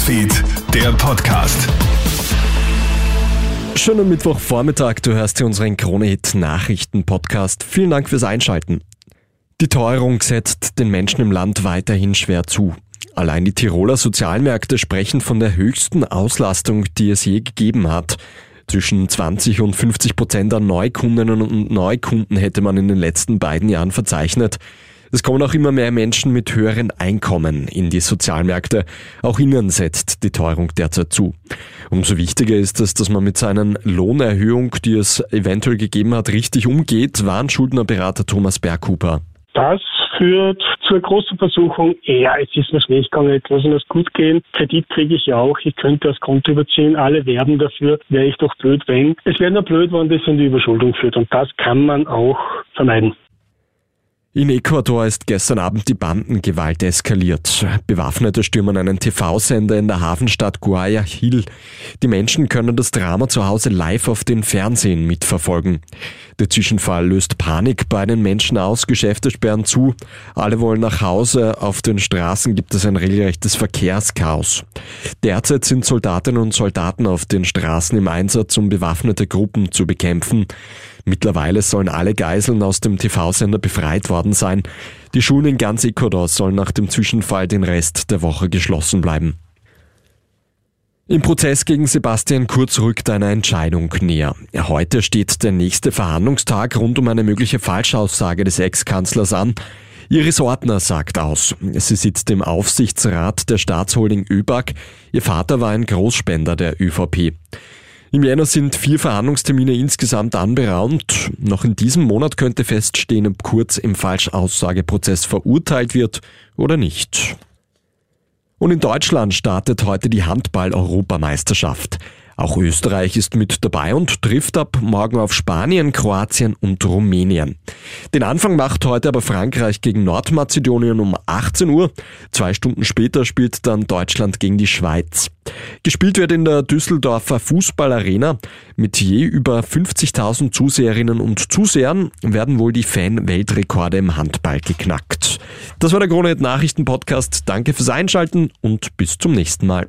Newsfeed, der Podcast. Schönen Mittwochvormittag, du hörst hier unseren Krone-Hit Nachrichten-Podcast. Vielen Dank fürs Einschalten. Die Teuerung setzt den Menschen im Land weiterhin schwer zu. Allein die Tiroler Sozialmärkte sprechen von der höchsten Auslastung, die es je gegeben hat. Zwischen 20 und 50 Prozent an Neukundinnen und Neukunden hätte man in den letzten beiden Jahren verzeichnet. Es kommen auch immer mehr Menschen mit höheren Einkommen in die Sozialmärkte. Auch ihnen setzt die Teuerung derzeit zu. Umso wichtiger ist es, dass man mit seinen Lohnerhöhung, die es eventuell gegeben hat, richtig umgeht, Warnschuldnerberater Thomas Berghuber. Das führt zur großen Versuchung, ja, es ist mir schlecht gegangen, jetzt muss es gut gehen. Kredit kriege ich ja auch, ich könnte das Konto überziehen, alle werben dafür, wäre ich doch blöd, wenn. Es wäre nur blöd, wenn das in die Überschuldung führt und das kann man auch vermeiden. In Ecuador ist gestern Abend die Bandengewalt eskaliert. Bewaffnete stürmen einen TV-Sender in der Hafenstadt Guayaquil. Die Menschen können das Drama zu Hause live auf den Fernsehen mitverfolgen. Der Zwischenfall löst Panik bei den Menschen aus, Geschäfte sperren zu, alle wollen nach Hause, auf den Straßen gibt es ein regelrechtes Verkehrschaos. Derzeit sind Soldatinnen und Soldaten auf den Straßen im Einsatz, um bewaffnete Gruppen zu bekämpfen. Mittlerweile sollen alle Geiseln aus dem TV-Sender befreit worden sein. Die Schulen in ganz Ecuador sollen nach dem Zwischenfall den Rest der Woche geschlossen bleiben. Im Prozess gegen Sebastian Kurz rückt eine Entscheidung näher. Heute steht der nächste Verhandlungstag rund um eine mögliche Falschaussage des Ex-Kanzlers an. Iris Ortner sagt aus. Sie sitzt im Aufsichtsrat der Staatsholding ÖBAG. Ihr Vater war ein Großspender der ÖVP. Im Jänner sind vier Verhandlungstermine insgesamt anberaumt. Noch in diesem Monat könnte feststehen, ob Kurz im Falschaussageprozess verurteilt wird oder nicht. Und in Deutschland startet heute die Handball-Europameisterschaft. Auch Österreich ist mit dabei und trifft ab morgen auf Spanien, Kroatien und Rumänien. Den Anfang macht heute aber Frankreich gegen Nordmazedonien um 18 Uhr. Zwei Stunden später spielt dann Deutschland gegen die Schweiz. Gespielt wird in der Düsseldorfer Fußballarena. Mit je über 50.000 Zuseherinnen und Zusehern werden wohl die Fan-Weltrekorde im Handball geknackt. Das war der Krone Nachrichten Podcast. Danke fürs Einschalten und bis zum nächsten Mal.